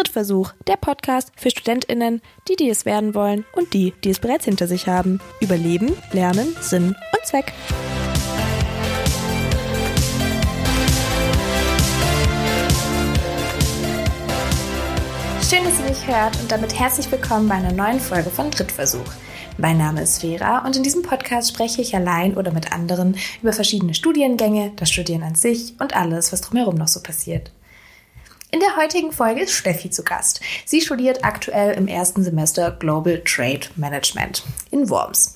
Drittversuch, der Podcast für StudentInnen, die, die es werden wollen und die, die es bereits hinter sich haben. Über Leben, Lernen, Sinn und Zweck. Schön, dass ihr mich hört und damit herzlich willkommen bei einer neuen Folge von Drittversuch. Mein Name ist Vera und in diesem Podcast spreche ich allein oder mit anderen über verschiedene Studiengänge, das Studieren an sich und alles, was drumherum noch so passiert. In der heutigen Folge ist Steffi zu Gast. Sie studiert aktuell im ersten Semester Global Trade Management in Worms.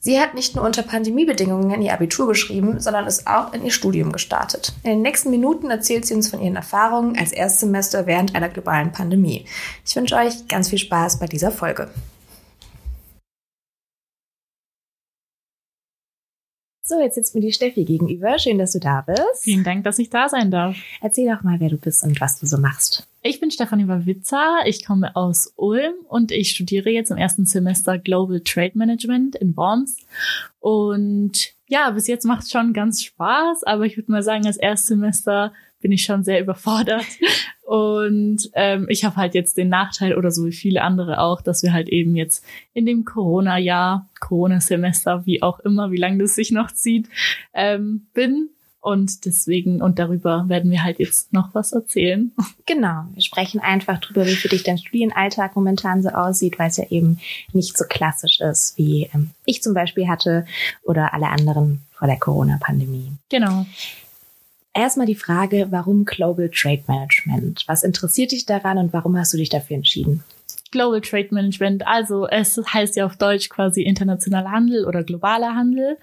Sie hat nicht nur unter Pandemiebedingungen ihr Abitur geschrieben, sondern ist auch in ihr Studium gestartet. In den nächsten Minuten erzählt sie uns von ihren Erfahrungen als Erstsemester während einer globalen Pandemie. Ich wünsche euch ganz viel Spaß bei dieser Folge. So, jetzt sitzt mir die Steffi gegenüber. Schön, dass du da bist. Vielen Dank, dass ich da sein darf. Erzähl doch mal, wer du bist und was du so machst. Ich bin Stefanie Wawitzer. Ich komme aus Ulm und ich studiere jetzt im ersten Semester Global Trade Management in Worms. Und ja, bis jetzt macht es schon ganz Spaß, aber ich würde mal sagen, als Erstsemester bin ich schon sehr überfordert. Und ähm, ich habe halt jetzt den Nachteil oder so wie viele andere auch, dass wir halt eben jetzt in dem Corona-Jahr, Corona-Semester, wie auch immer, wie lange das sich noch zieht, ähm, bin. Und deswegen, und darüber werden wir halt jetzt noch was erzählen. Genau, wir sprechen einfach drüber, wie für dich dein Studienalltag momentan so aussieht, weil es ja eben nicht so klassisch ist, wie ähm, ich zum Beispiel hatte oder alle anderen vor der Corona-Pandemie. Genau. Erstmal die Frage, warum Global Trade Management? Was interessiert dich daran und warum hast du dich dafür entschieden? Global Trade Management, also es heißt ja auf Deutsch quasi internationaler Handel oder globaler Handel.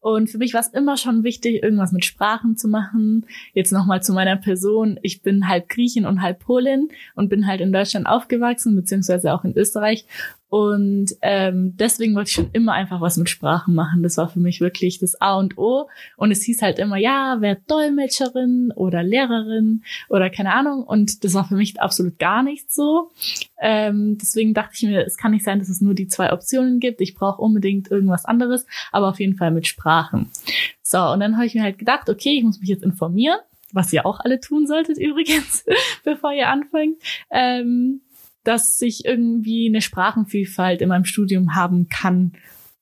Und für mich war es immer schon wichtig, irgendwas mit Sprachen zu machen. Jetzt nochmal zu meiner Person. Ich bin halb Griechin und halb Polin und bin halt in Deutschland aufgewachsen, beziehungsweise auch in Österreich. Und ähm, deswegen wollte ich schon immer einfach was mit Sprachen machen. Das war für mich wirklich das A und O. Und es hieß halt immer, ja, wer Dolmetscherin oder Lehrerin oder keine Ahnung. Und das war für mich absolut gar nicht so. Ähm, deswegen dachte ich mir, es kann nicht sein, dass es nur die zwei Optionen gibt. Ich brauche unbedingt irgendwas anderes, aber auf jeden Fall mit Sprachen. So, und dann habe ich mir halt gedacht, okay, ich muss mich jetzt informieren, was ihr auch alle tun solltet übrigens, bevor ihr anfangt. Ähm, dass ich irgendwie eine Sprachenvielfalt in meinem Studium haben kann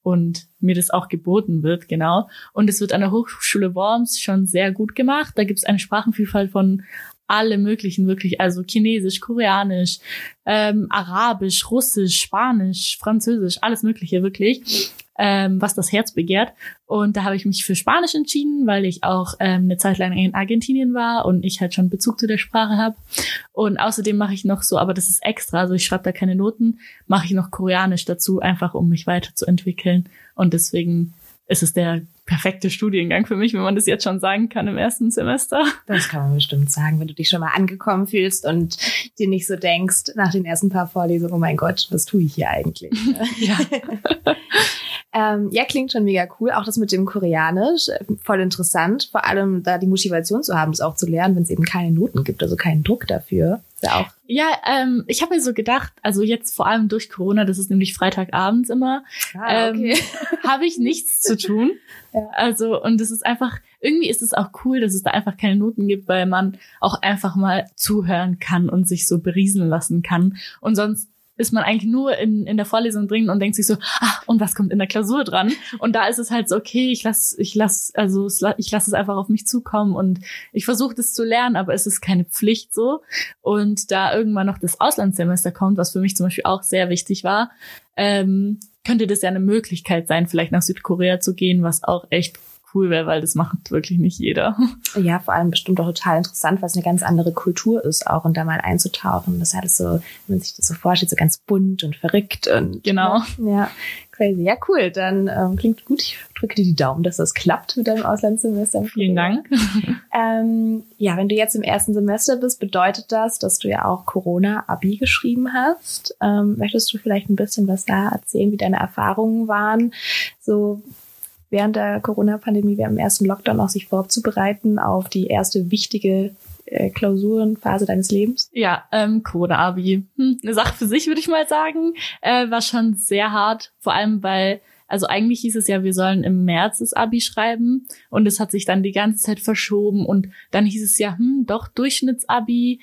und mir das auch geboten wird, genau. Und es wird an der Hochschule Worms schon sehr gut gemacht. Da gibt es eine Sprachenvielfalt von alle möglichen, wirklich, also Chinesisch, Koreanisch, ähm, Arabisch, Russisch, Spanisch, Französisch, alles Mögliche, wirklich ähm, was das Herz begehrt. Und da habe ich mich für Spanisch entschieden, weil ich auch ähm, eine Zeit lang in Argentinien war und ich halt schon Bezug zu der Sprache habe. Und außerdem mache ich noch so, aber das ist extra, also ich schreibe da keine Noten, mache ich noch Koreanisch dazu, einfach um mich weiterzuentwickeln. Und deswegen ist es der perfekte Studiengang für mich, wenn man das jetzt schon sagen kann im ersten Semester. Das kann man bestimmt sagen, wenn du dich schon mal angekommen fühlst und dir nicht so denkst nach den ersten paar Vorlesungen, oh mein Gott, was tue ich hier eigentlich? ja. Ähm, ja, klingt schon mega cool. Auch das mit dem Koreanisch, äh, voll interessant. Vor allem da die Motivation zu haben, es auch zu lernen, wenn es eben keine Noten gibt, also keinen Druck dafür. Ja, auch. ja ähm, ich habe mir so gedacht, also jetzt vor allem durch Corona, das ist nämlich Freitagabends immer, ah, okay. ähm, habe ich nichts zu tun. Ja. Also, und es ist einfach, irgendwie ist es auch cool, dass es da einfach keine Noten gibt, weil man auch einfach mal zuhören kann und sich so berieseln lassen kann. Und sonst ist man eigentlich nur in, in der Vorlesung drin und denkt sich so, ah, und was kommt in der Klausur dran? Und da ist es halt so, okay, ich lass, ich lass, also ich lasse es einfach auf mich zukommen und ich versuche das zu lernen, aber es ist keine Pflicht so. Und da irgendwann noch das Auslandssemester kommt, was für mich zum Beispiel auch sehr wichtig war, ähm, könnte das ja eine Möglichkeit sein, vielleicht nach Südkorea zu gehen, was auch echt cool wäre, weil das macht wirklich nicht jeder. Ja, vor allem bestimmt auch total interessant, weil es eine ganz andere Kultur ist auch und da mal einzutauchen. Das ist alles so, wenn man sich das so vorstellt, so ganz bunt und verrückt und genau. Ja, crazy. Ja, cool. Dann ähm, klingt gut. Ich drücke dir die Daumen, dass das klappt mit deinem Auslandssemester. Vielen Dank. Ähm, ja, wenn du jetzt im ersten Semester bist, bedeutet das, dass du ja auch Corona-Abi geschrieben hast. Ähm, möchtest du vielleicht ein bisschen was da erzählen, wie deine Erfahrungen waren? So während der Corona-Pandemie, während dem ersten Lockdown auch sich vorzubereiten auf die erste wichtige äh, Klausurenphase deines Lebens? Ja, ähm, Corona-Abi. Hm, eine Sache für sich, würde ich mal sagen. Äh, war schon sehr hart, vor allem weil also eigentlich hieß es ja, wir sollen im März das Abi schreiben und es hat sich dann die ganze Zeit verschoben und dann hieß es ja, hm, doch Durchschnittsabi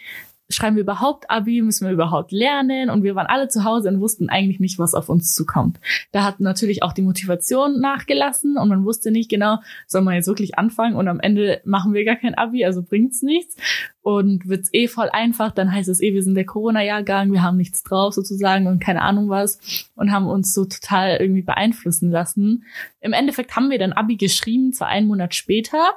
schreiben wir überhaupt Abi, müssen wir überhaupt lernen? Und wir waren alle zu Hause und wussten eigentlich nicht, was auf uns zukommt. Da hat natürlich auch die Motivation nachgelassen und man wusste nicht genau, soll man jetzt wirklich anfangen und am Ende machen wir gar kein Abi, also bringt's nichts. Und wird's eh voll einfach, dann heißt es eh, wir sind der Corona-Jahrgang, wir haben nichts drauf sozusagen und keine Ahnung was und haben uns so total irgendwie beeinflussen lassen. Im Endeffekt haben wir dann Abi geschrieben, zwar einen Monat später,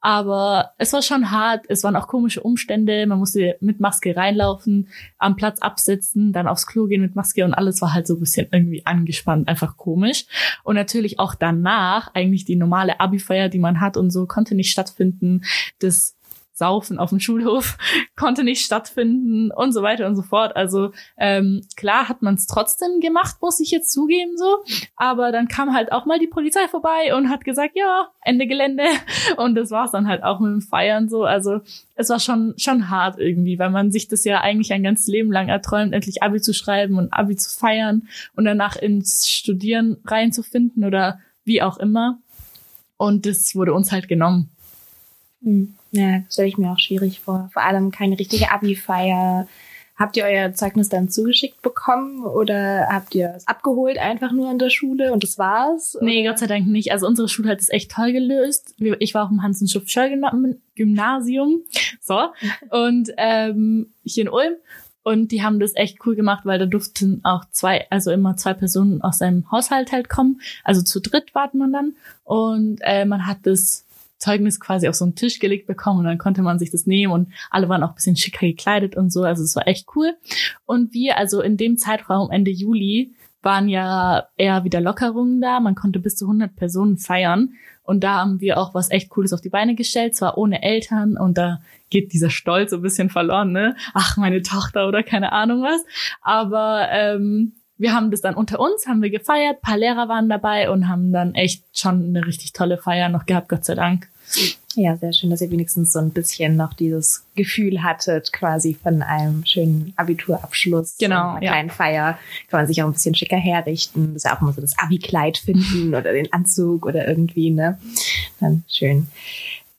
aber es war schon hart. Es waren auch komische Umstände. Man musste mit Maske reinlaufen, am Platz absitzen, dann aufs Klo gehen mit Maske und alles war halt so ein bisschen irgendwie angespannt, einfach komisch. Und natürlich auch danach, eigentlich die normale Abi-Feier, die man hat und so, konnte nicht stattfinden. Das Saufen auf dem Schulhof konnte nicht stattfinden und so weiter und so fort. Also ähm, klar hat man es trotzdem gemacht, muss ich jetzt zugeben so. Aber dann kam halt auch mal die Polizei vorbei und hat gesagt, ja, Ende Gelände. Und das war's dann halt auch mit dem Feiern so. Also es war schon schon hart irgendwie, weil man sich das ja eigentlich ein ganzes Leben lang erträumt, endlich Abi zu schreiben und Abi zu feiern und danach ins Studieren reinzufinden oder wie auch immer. Und das wurde uns halt genommen. Hm. Ja, stelle ich mir auch schwierig vor. Vor allem keine richtige Abi-Feier. Habt ihr euer Zeugnis dann zugeschickt bekommen oder habt ihr es abgeholt einfach nur an der Schule und das war's? Oder? Nee, Gott sei Dank nicht. Also unsere Schule hat es echt toll gelöst. Ich war auch im Hansen Schuff Gymnasium. So. Und ähm, hier in Ulm. Und die haben das echt cool gemacht, weil da durften auch zwei, also immer zwei Personen aus seinem Haushalt halt kommen. Also zu dritt warten man dann. Und äh, man hat das Zeugnis quasi auf so einen Tisch gelegt bekommen und dann konnte man sich das nehmen und alle waren auch ein bisschen schicker gekleidet und so. Also es war echt cool. Und wir, also in dem Zeitraum Ende Juli, waren ja eher wieder Lockerungen da. Man konnte bis zu 100 Personen feiern. Und da haben wir auch was echt Cooles auf die Beine gestellt, zwar ohne Eltern. Und da geht dieser Stolz so ein bisschen verloren, ne? Ach, meine Tochter oder keine Ahnung was. Aber ähm, wir haben das dann unter uns, haben wir gefeiert, paar Lehrer waren dabei und haben dann echt schon eine richtig tolle Feier noch gehabt, Gott sei Dank. Ja, sehr schön, dass ihr wenigstens so ein bisschen noch dieses Gefühl hattet, quasi von einem schönen Abiturabschluss. Genau. Einer kleinen Feier. Kann man sich auch ein bisschen schicker herrichten. Das ist ja auch immer so das Abi-Kleid finden oder den Anzug oder irgendwie, ne? Dann schön.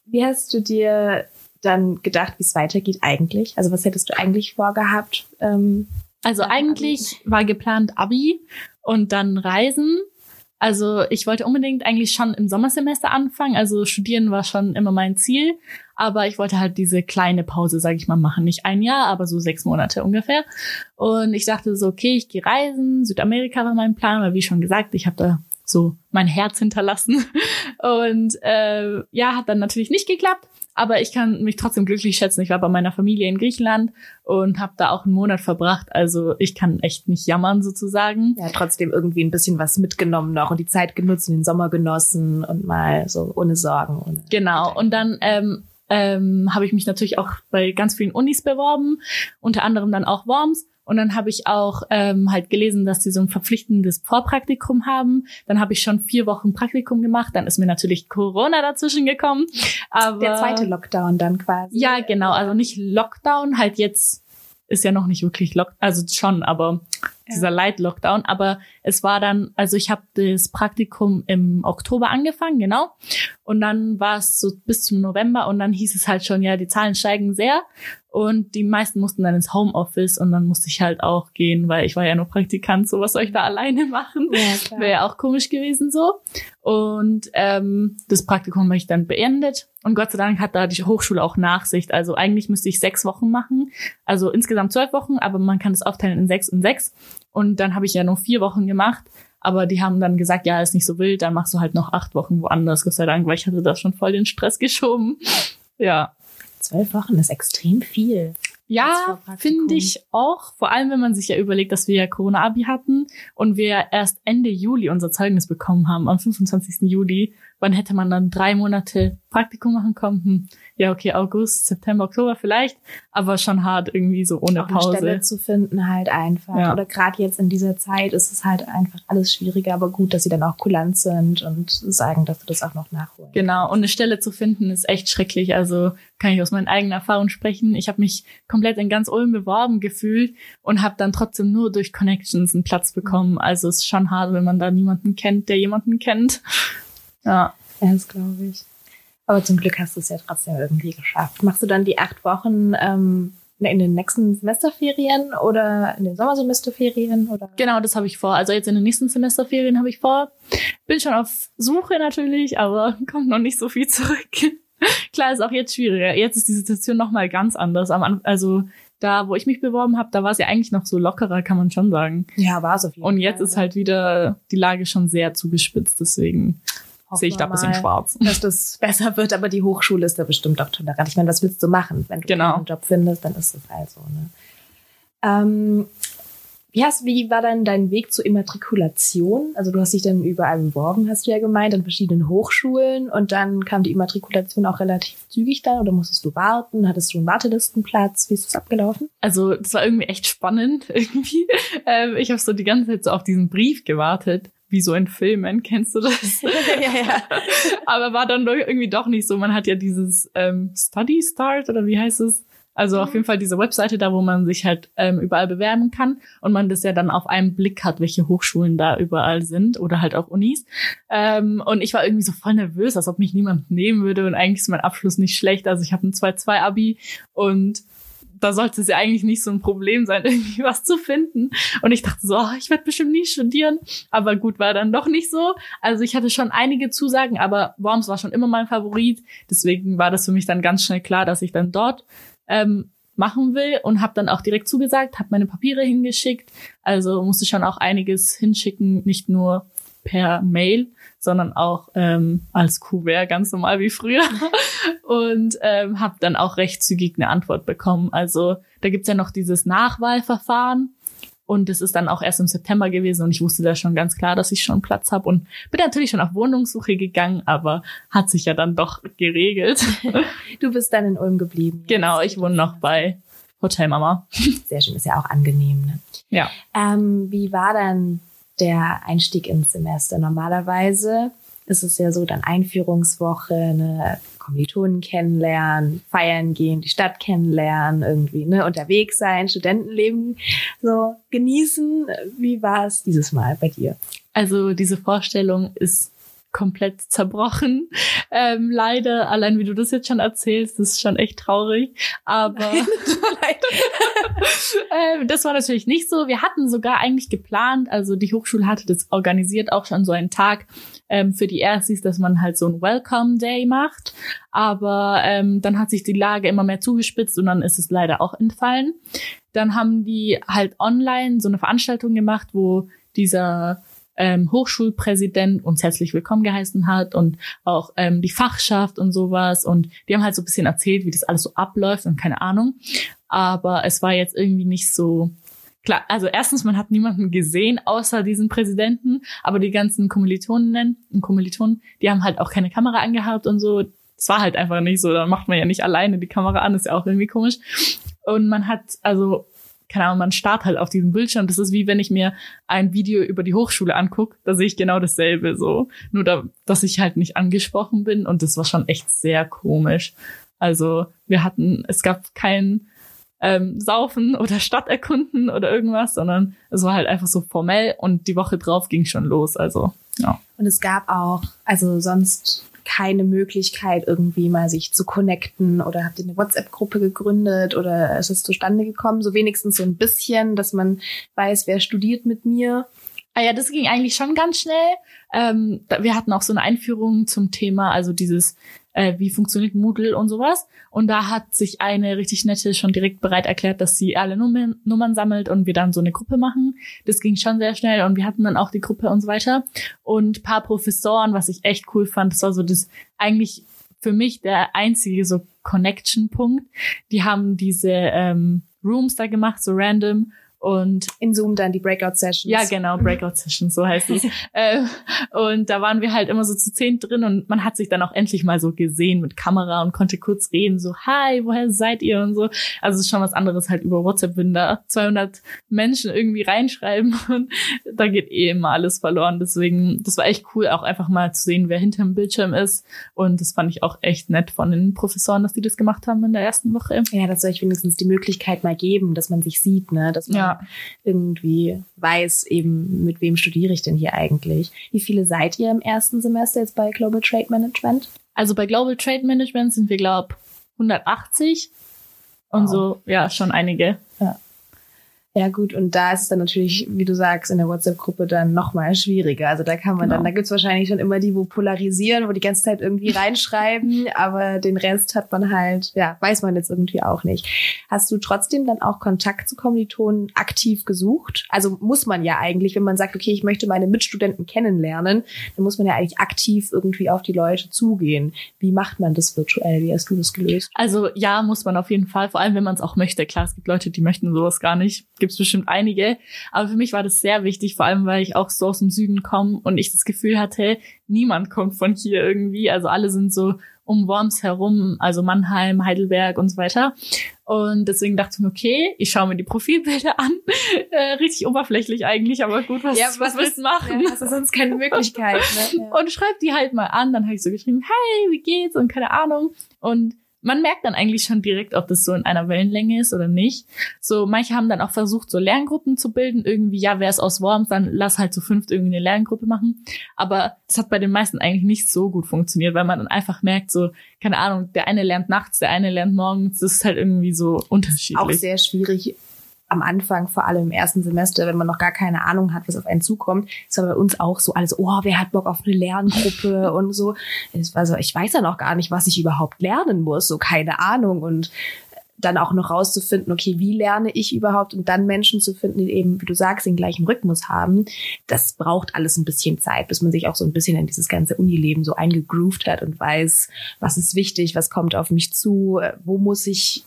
Wie hast du dir dann gedacht, wie es weitergeht eigentlich? Also was hättest du eigentlich vorgehabt? Ähm, also eigentlich war geplant Abi und dann Reisen. Also ich wollte unbedingt eigentlich schon im Sommersemester anfangen. Also studieren war schon immer mein Ziel. Aber ich wollte halt diese kleine Pause, sage ich mal, machen. Nicht ein Jahr, aber so sechs Monate ungefähr. Und ich dachte so, okay, ich gehe reisen. Südamerika war mein Plan, weil wie schon gesagt, ich habe da so mein Herz hinterlassen. Und äh, ja, hat dann natürlich nicht geklappt. Aber ich kann mich trotzdem glücklich schätzen. Ich war bei meiner Familie in Griechenland und habe da auch einen Monat verbracht. Also ich kann echt nicht jammern sozusagen. Ja, trotzdem irgendwie ein bisschen was mitgenommen noch und die Zeit genutzt und den Sommer genossen und mal so ohne Sorgen. Ohne genau. Und dann ähm, ähm, habe ich mich natürlich auch bei ganz vielen Unis beworben, unter anderem dann auch Worms. Und dann habe ich auch ähm, halt gelesen, dass sie so ein verpflichtendes Vorpraktikum haben. Dann habe ich schon vier Wochen Praktikum gemacht. Dann ist mir natürlich Corona dazwischen gekommen. Aber der zweite Lockdown dann quasi. Ja, genau. Also nicht Lockdown, halt jetzt ist ja noch nicht wirklich Lockdown, also schon, aber dieser Light-Lockdown. Aber es war dann, also ich habe das Praktikum im Oktober angefangen, genau. Und dann war es so bis zum November und dann hieß es halt schon, ja, die Zahlen steigen sehr. Und die meisten mussten dann ins Homeoffice und dann musste ich halt auch gehen, weil ich war ja nur Praktikant, so was soll ich da alleine machen? Ja, Wäre ja auch komisch gewesen so. Und ähm, das Praktikum habe ich dann beendet. Und Gott sei Dank hat da die Hochschule auch Nachsicht. Also eigentlich müsste ich sechs Wochen machen. Also insgesamt zwölf Wochen, aber man kann es aufteilen in sechs und sechs. Und dann habe ich ja nur vier Wochen gemacht. Aber die haben dann gesagt, ja, ist nicht so wild, dann machst du halt noch acht Wochen woanders, Gott sei Dank, weil ich hatte da schon voll den Stress geschoben. Ja. Zwölf Wochen ist extrem viel. Ja, finde ich auch. Vor allem, wenn man sich ja überlegt, dass wir ja Corona-Abi hatten und wir erst Ende Juli unser Zeugnis bekommen haben, am 25. Juli. Wann hätte man dann drei Monate Praktikum machen können? Hm ja, okay, August, September, Oktober vielleicht, aber schon hart irgendwie so ohne Auch Pause. Eine Stelle zu finden halt einfach. Ja. Oder gerade jetzt in dieser Zeit ist es halt einfach alles schwieriger, aber gut, dass sie dann auch kulant sind und sagen, dass du das auch noch nachholst. Genau, und eine Stelle zu finden ist echt schrecklich. Also kann ich aus meinen eigenen Erfahrungen sprechen. Ich habe mich komplett in ganz Ulm beworben gefühlt und habe dann trotzdem nur durch Connections einen Platz bekommen. Also es ist schon hart, wenn man da niemanden kennt, der jemanden kennt. Ja. Ja, das glaube ich. Aber zum Glück hast du es ja trotzdem irgendwie geschafft. Machst du dann die acht Wochen ähm, in den nächsten Semesterferien oder in den Sommersemesterferien oder? Genau, das habe ich vor. Also jetzt in den nächsten Semesterferien habe ich vor. Bin schon auf Suche natürlich, aber kommt noch nicht so viel zurück. Klar, ist auch jetzt schwieriger. Jetzt ist die Situation noch mal ganz anders. Also da, wo ich mich beworben habe, da war es ja eigentlich noch so lockerer, kann man schon sagen. Ja, war es auf jeden Und jetzt Fall. ist halt wieder die Lage schon sehr zugespitzt, deswegen sehe ich da ein bisschen schwarz. Dass das besser wird, aber die Hochschule ist da bestimmt auch tolerant. Ich meine, was willst du machen? Wenn du genau. einen Job findest, dann ist das halt so. Ne? Ähm, wie, hast, wie war dann dein Weg zur Immatrikulation? Also du hast dich dann überall beworben, hast du ja gemeint, an verschiedenen Hochschulen und dann kam die Immatrikulation auch relativ zügig dann oder musstest du warten? Hattest du einen Wartelistenplatz? Wie ist das abgelaufen? Also das war irgendwie echt spannend irgendwie. Ähm, ich habe so die ganze Zeit so auf diesen Brief gewartet wie so in Filmen, kennst du das? ja, ja. Aber war dann irgendwie doch nicht so. Man hat ja dieses ähm, Study Start oder wie heißt es? Also mhm. auf jeden Fall diese Webseite da, wo man sich halt ähm, überall bewerben kann und man das ja dann auf einen Blick hat, welche Hochschulen da überall sind oder halt auch Unis. Ähm, und ich war irgendwie so voll nervös, als ob mich niemand nehmen würde und eigentlich ist mein Abschluss nicht schlecht. Also ich habe ein 2-2-Abi und da sollte es ja eigentlich nicht so ein Problem sein, irgendwie was zu finden. Und ich dachte so, oh, ich werde bestimmt nie studieren. Aber gut, war dann doch nicht so. Also ich hatte schon einige Zusagen, aber Worms war schon immer mein Favorit. Deswegen war das für mich dann ganz schnell klar, dass ich dann dort ähm, machen will und habe dann auch direkt zugesagt, habe meine Papiere hingeschickt. Also musste schon auch einiges hinschicken, nicht nur per Mail, sondern auch ähm, als Kuvert, ganz normal wie früher. und ähm, habe dann auch recht zügig eine Antwort bekommen. Also da gibt's ja noch dieses Nachwahlverfahren. Und es ist dann auch erst im September gewesen und ich wusste da schon ganz klar, dass ich schon Platz habe und bin natürlich schon auf Wohnungssuche gegangen, aber hat sich ja dann doch geregelt. Du bist dann in Ulm geblieben. Genau, ich wohne noch bei Hotelmama. Sehr schön, ist ja auch angenehm. Ne? Ja. Ähm, wie war dann der Einstieg ins Semester. Normalerweise ist es ja so, dann Einführungswoche, eine Kommilitonen kennenlernen, feiern gehen, die Stadt kennenlernen, irgendwie, ne, unterwegs sein, Studentenleben so genießen. Wie war es dieses Mal bei dir? Also diese Vorstellung ist komplett zerbrochen. Ähm, leider, allein wie du das jetzt schon erzählst, das ist schon echt traurig. Aber ähm, das war natürlich nicht so. Wir hatten sogar eigentlich geplant, also die Hochschule hatte das organisiert, auch schon so einen Tag ähm, für die Erstis, dass man halt so ein Welcome Day macht. Aber ähm, dann hat sich die Lage immer mehr zugespitzt und dann ist es leider auch entfallen. Dann haben die halt online so eine Veranstaltung gemacht, wo dieser ähm, Hochschulpräsident uns herzlich willkommen geheißen hat und auch ähm, die Fachschaft und sowas. Und die haben halt so ein bisschen erzählt, wie das alles so abläuft und keine Ahnung. Aber es war jetzt irgendwie nicht so klar, also erstens, man hat niemanden gesehen außer diesen Präsidenten, aber die ganzen Kommilitonen und Kommilitonen, die haben halt auch keine Kamera angehabt und so. Es war halt einfach nicht so, da macht man ja nicht alleine die Kamera an, ist ja auch irgendwie komisch. Und man hat, also keine Ahnung, man starrt halt auf diesem Bildschirm. Das ist wie wenn ich mir ein Video über die Hochschule angucke, da sehe ich genau dasselbe so. Nur da, dass ich halt nicht angesprochen bin und das war schon echt sehr komisch. Also wir hatten, es gab kein ähm, Saufen oder Stadterkunden oder irgendwas, sondern es war halt einfach so formell und die Woche drauf ging schon los. Also ja. Und es gab auch, also sonst keine Möglichkeit, irgendwie mal sich zu connecten oder habt ihr eine WhatsApp-Gruppe gegründet oder ist es zustande gekommen? So wenigstens so ein bisschen, dass man weiß, wer studiert mit mir. Ah ja, das ging eigentlich schon ganz schnell. Ähm, wir hatten auch so eine Einführung zum Thema, also dieses äh, wie funktioniert Moodle und sowas. Und da hat sich eine richtig nette schon direkt bereit erklärt, dass sie alle Nummern, Nummern sammelt und wir dann so eine Gruppe machen. Das ging schon sehr schnell und wir hatten dann auch die Gruppe und so weiter. Und paar Professoren, was ich echt cool fand, das war so das eigentlich für mich der einzige so Connection-Punkt. Die haben diese ähm, Rooms da gemacht, so random und in Zoom dann die Breakout Sessions. Ja, genau, Breakout Sessions, so heißt es. äh, und da waren wir halt immer so zu zehn drin und man hat sich dann auch endlich mal so gesehen mit Kamera und konnte kurz reden, so, hi, woher seid ihr und so. Also es ist schon was anderes halt über WhatsApp, wenn da 200 Menschen irgendwie reinschreiben und da geht eh immer alles verloren. Deswegen, das war echt cool, auch einfach mal zu sehen, wer hinter dem Bildschirm ist. Und das fand ich auch echt nett von den Professoren, dass die das gemacht haben in der ersten Woche. Ja, das soll ich wenigstens die Möglichkeit mal geben, dass man sich sieht, ne, dass man ja irgendwie weiß, eben mit wem studiere ich denn hier eigentlich. Wie viele seid ihr im ersten Semester jetzt bei Global Trade Management? Also bei Global Trade Management sind wir, glaube 180 Und wow. so, ja, schon einige. Ja. Ja gut, und da ist es dann natürlich, wie du sagst, in der WhatsApp-Gruppe dann nochmal schwieriger. Also da kann man genau. dann, da gibt's wahrscheinlich schon immer die, wo polarisieren, wo die ganze Zeit irgendwie reinschreiben, aber den Rest hat man halt, ja, weiß man jetzt irgendwie auch nicht. Hast du trotzdem dann auch Kontakt zu Kommilitonen aktiv gesucht? Also muss man ja eigentlich, wenn man sagt, okay, ich möchte meine Mitstudenten kennenlernen, dann muss man ja eigentlich aktiv irgendwie auf die Leute zugehen. Wie macht man das virtuell? Wie hast du das gelöst? Also ja, muss man auf jeden Fall, vor allem wenn man es auch möchte. Klar, es gibt Leute, die möchten sowas gar nicht gibt es bestimmt einige. Aber für mich war das sehr wichtig, vor allem weil ich auch so aus dem Süden komme und ich das Gefühl hatte, niemand kommt von hier irgendwie. Also alle sind so um Worms herum, also Mannheim, Heidelberg und so weiter. Und deswegen dachte ich mir, okay, ich schaue mir die Profilbilder an. Äh, richtig oberflächlich eigentlich, aber gut, was, ja, was, was willst du machen? Ja, hast du sonst keine Möglichkeit. Ne? Ja. Und schreib die halt mal an. Dann habe ich so geschrieben, hey, wie geht's? Und keine Ahnung. Und man merkt dann eigentlich schon direkt, ob das so in einer Wellenlänge ist oder nicht. So, manche haben dann auch versucht, so Lerngruppen zu bilden. Irgendwie, ja, wer ist aus Worms, dann lass halt zu fünft irgendwie eine Lerngruppe machen. Aber das hat bei den meisten eigentlich nicht so gut funktioniert, weil man dann einfach merkt, so, keine Ahnung, der eine lernt nachts, der eine lernt morgens. Das ist halt irgendwie so unterschiedlich. Auch sehr schwierig, am Anfang, vor allem im ersten Semester, wenn man noch gar keine Ahnung hat, was auf einen zukommt, ist aber bei uns auch so alles, oh, wer hat Bock auf eine Lerngruppe und so. Also ich weiß ja noch gar nicht, was ich überhaupt lernen muss, so keine Ahnung und dann auch noch rauszufinden, okay, wie lerne ich überhaupt und dann Menschen zu finden, die eben, wie du sagst, den gleichen Rhythmus haben, das braucht alles ein bisschen Zeit, bis man sich auch so ein bisschen in dieses ganze Unileben so eingegroovt hat und weiß, was ist wichtig, was kommt auf mich zu, wo muss ich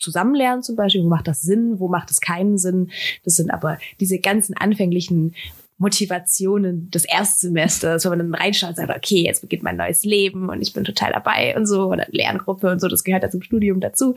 zusammenlernen zum Beispiel, wo macht das Sinn, wo macht es keinen Sinn. Das sind aber diese ganzen anfänglichen Motivationen des Erstsemesters, wo man dann reinschaut und sagt, okay, jetzt beginnt mein neues Leben und ich bin total dabei und so, oder Lerngruppe und so, das gehört ja zum Studium dazu.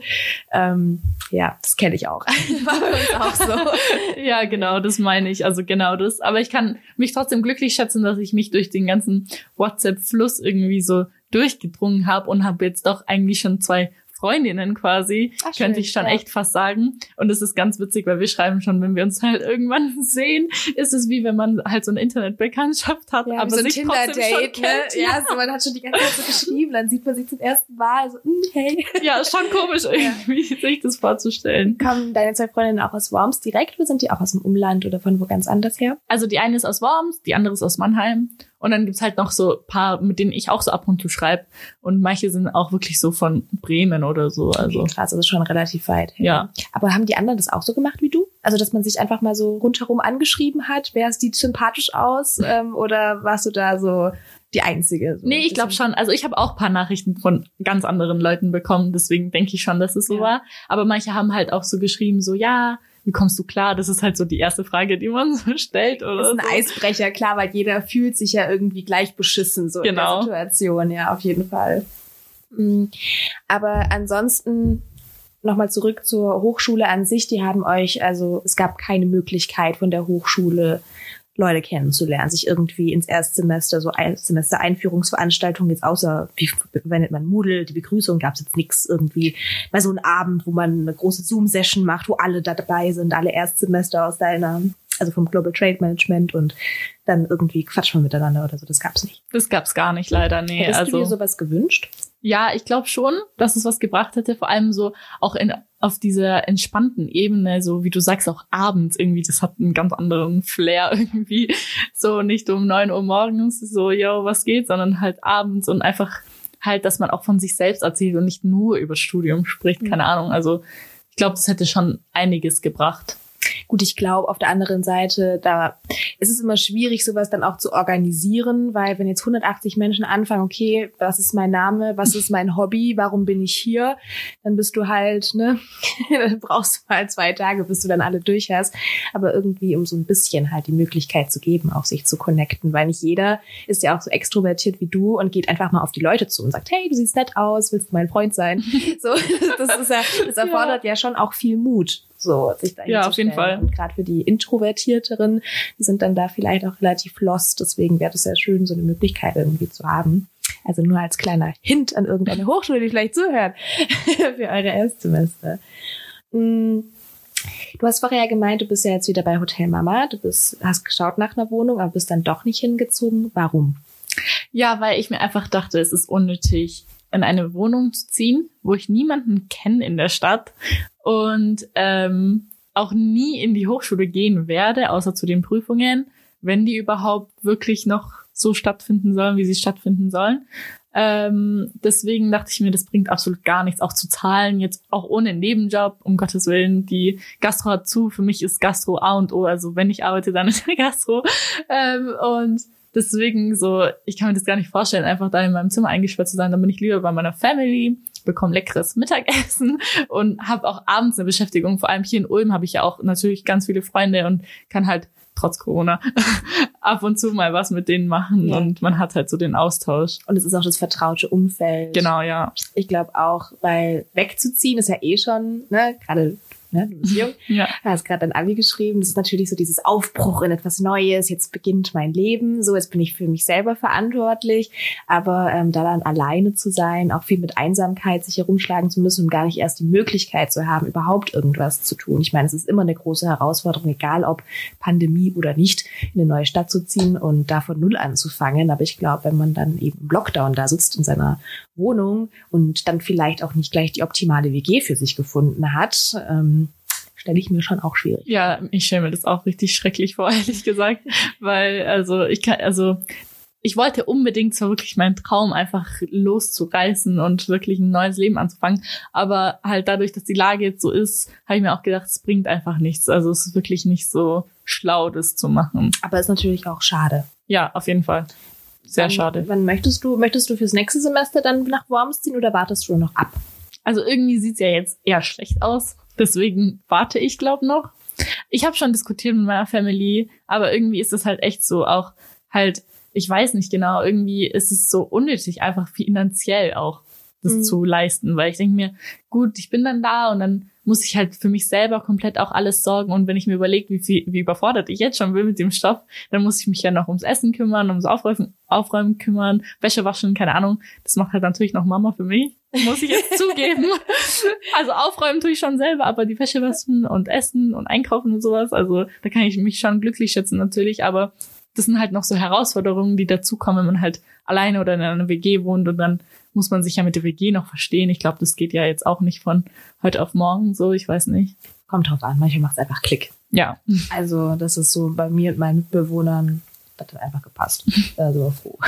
Ähm, ja, das kenne ich auch. War bei uns auch so. ja, genau, das meine ich, also genau das. Aber ich kann mich trotzdem glücklich schätzen, dass ich mich durch den ganzen WhatsApp-Fluss irgendwie so durchgedrungen habe und habe jetzt doch eigentlich schon zwei Freundinnen quasi, Ach, könnte ich schon ja. echt fast sagen. Und es ist ganz witzig, weil wir schreiben schon, wenn wir uns halt irgendwann sehen, ist es wie wenn man halt so eine Internetbekanntschaft hat, ja, aber so sich trotzdem schon kennt. Ne? Ja, so man hat schon die ganze Zeit so geschrieben, dann sieht man sich zum ersten Mal, so, mm, hey. Ja, ist schon komisch irgendwie, sich das vorzustellen. Kommen deine zwei Freundinnen auch aus Worms direkt oder sind die auch aus dem Umland oder von wo ganz anders her? Also die eine ist aus Worms, die andere ist aus Mannheim. Und dann gibt's halt noch so paar, mit denen ich auch so ab und zu schreibe. Und manche sind auch wirklich so von Bremen oder so. Also okay, krass, also schon relativ weit. Ja. Aber haben die anderen das auch so gemacht wie du? Also, dass man sich einfach mal so rundherum angeschrieben hat, wer sieht sympathisch aus? ähm, oder warst du da so die einzige. So nee, ich glaube schon. Also ich habe auch paar Nachrichten von ganz anderen Leuten bekommen, deswegen denke ich schon, dass es so ja. war. Aber manche haben halt auch so geschrieben, so ja, wie kommst du klar? Das ist halt so die erste Frage, die man so stellt. Oder das ist ein so. Eisbrecher, klar, weil jeder fühlt sich ja irgendwie gleich beschissen so genau. in der Situation, ja, auf jeden Fall. Mm. Aber ansonsten nochmal zurück zur Hochschule an sich. Die haben euch, also es gab keine Möglichkeit von der Hochschule Leute kennenzulernen, sich irgendwie ins Erstsemester, so ein Semester Einführungsveranstaltungen, jetzt außer, wie verwendet man Moodle, die Begrüßung gab es jetzt nichts irgendwie, bei so einem Abend, wo man eine große Zoom-Session macht, wo alle da dabei sind, alle Erstsemester aus deiner, also vom Global Trade Management und dann irgendwie quatscht man miteinander oder so, das gab's nicht. Das gab's gar nicht, leider, nee. Hättest also, du dir sowas gewünscht? Ja, ich glaube schon, dass es was gebracht hätte, vor allem so auch in, auf dieser entspannten Ebene, so wie du sagst, auch abends irgendwie, das hat einen ganz anderen Flair irgendwie. So nicht um neun Uhr morgens, so, yo, was geht, sondern halt abends und einfach halt, dass man auch von sich selbst erzählt und nicht nur über Studium spricht, mhm. keine Ahnung. Also ich glaube, das hätte schon einiges gebracht. Gut, ich glaube, auf der anderen Seite, da ist es immer schwierig, sowas dann auch zu organisieren, weil wenn jetzt 180 Menschen anfangen, okay, was ist mein Name, was ist mein Hobby, warum bin ich hier, dann bist du halt, ne, dann brauchst du mal zwei Tage, bis du dann alle durch hast. Aber irgendwie, um so ein bisschen halt die Möglichkeit zu geben, auch sich zu connecten, weil nicht jeder ist ja auch so extrovertiert wie du und geht einfach mal auf die Leute zu und sagt, hey, du siehst nett aus, willst du mein Freund sein? so, das ist ja, das erfordert ja, ja schon auch viel Mut so sich da Ja, auf jeden Fall. Und gerade für die Introvertierteren, die sind dann da vielleicht auch relativ lost. Deswegen wäre es sehr schön, so eine Möglichkeit irgendwie zu haben. Also nur als kleiner Hint an irgendeine Hochschule, die vielleicht zuhört, für eure Erstsemester. Mm, du hast vorher ja gemeint, du bist ja jetzt wieder bei Hotel Mama. Du bist, hast geschaut nach einer Wohnung, aber bist dann doch nicht hingezogen. Warum? Ja, weil ich mir einfach dachte, es ist unnötig, in eine Wohnung zu ziehen, wo ich niemanden kenne in der Stadt und ähm, auch nie in die Hochschule gehen werde, außer zu den Prüfungen, wenn die überhaupt wirklich noch so stattfinden sollen, wie sie stattfinden sollen. Ähm, deswegen dachte ich mir, das bringt absolut gar nichts, auch zu zahlen, jetzt auch ohne Nebenjob, um Gottes Willen. Die Gastro hat zu, für mich ist Gastro A und O, also wenn ich arbeite, dann der Gastro. Ähm, und deswegen so, ich kann mir das gar nicht vorstellen, einfach da in meinem Zimmer eingesperrt zu sein. Dann bin ich lieber bei meiner Family, bekomme leckeres Mittagessen und habe auch abends eine Beschäftigung. Vor allem hier in Ulm habe ich ja auch natürlich ganz viele Freunde und kann halt trotz Corona ab und zu mal was mit denen machen ja. und man hat halt so den Austausch. Und es ist auch das vertraute Umfeld. Genau, ja. Ich glaube auch, weil wegzuziehen ist ja eh schon, ne, gerade ne? Du bist jung. ja. Hast gerade dein Abi geschrieben. Das ist natürlich so dieses Aufbruch in etwas Neues. Jetzt beginnt mein Leben. So, jetzt bin ich für mich selber verantwortlich. Aber ähm, da dann alleine zu sein, auch viel mit Einsamkeit sich herumschlagen zu müssen und gar nicht erst die Möglichkeit zu haben, überhaupt irgendwas zu tun. Ich meine, es ist immer eine große Herausforderung, egal ob Pandemie oder nicht, in eine neue Stadt zu ziehen und da von Null anzufangen. Aber ich glaube, wenn man dann eben im Lockdown da sitzt in seiner Wohnung und dann vielleicht auch nicht gleich die optimale WG für sich gefunden hat, ähm, stelle ich mir schon auch schwierig. Ja, ich stelle mir das auch richtig schrecklich vor, ehrlich gesagt, weil also ich kann also ich wollte unbedingt zwar wirklich meinen Traum einfach loszureißen und wirklich ein neues Leben anzufangen, aber halt dadurch, dass die Lage jetzt so ist, habe ich mir auch gedacht, es bringt einfach nichts. Also es ist wirklich nicht so schlau, das zu machen. Aber es ist natürlich auch schade. Ja, auf jeden Fall. Sehr wann, schade. Wann möchtest du, möchtest du fürs nächste Semester dann nach Worms ziehen oder wartest du noch ab? Also irgendwie sieht's ja jetzt eher schlecht aus. Deswegen warte ich, glaube noch. Ich habe schon diskutiert mit meiner Family, aber irgendwie ist es halt echt so auch halt, ich weiß nicht genau, irgendwie ist es so unnötig, einfach finanziell auch das mhm. zu leisten, weil ich denke mir, gut, ich bin dann da und dann muss ich halt für mich selber komplett auch alles sorgen. Und wenn ich mir überlege, wie, viel, wie überfordert ich jetzt schon bin mit dem Stoff, dann muss ich mich ja noch ums Essen kümmern, ums Aufräumen, Aufräumen kümmern, Wäsche waschen, keine Ahnung. Das macht halt natürlich noch Mama für mich, muss ich jetzt zugeben. Also aufräumen tue ich schon selber, aber die Wäsche waschen und essen und einkaufen und sowas, also da kann ich mich schon glücklich schätzen natürlich, aber das sind halt noch so Herausforderungen, die dazukommen, wenn man halt alleine oder in einer WG wohnt und dann muss man sich ja mit der WG noch verstehen. Ich glaube, das geht ja jetzt auch nicht von heute auf morgen so, ich weiß nicht. Kommt drauf an, manchmal macht es einfach Klick. Ja. Also das ist so bei mir und meinen Mitbewohnern, das hat einfach gepasst. Also froh.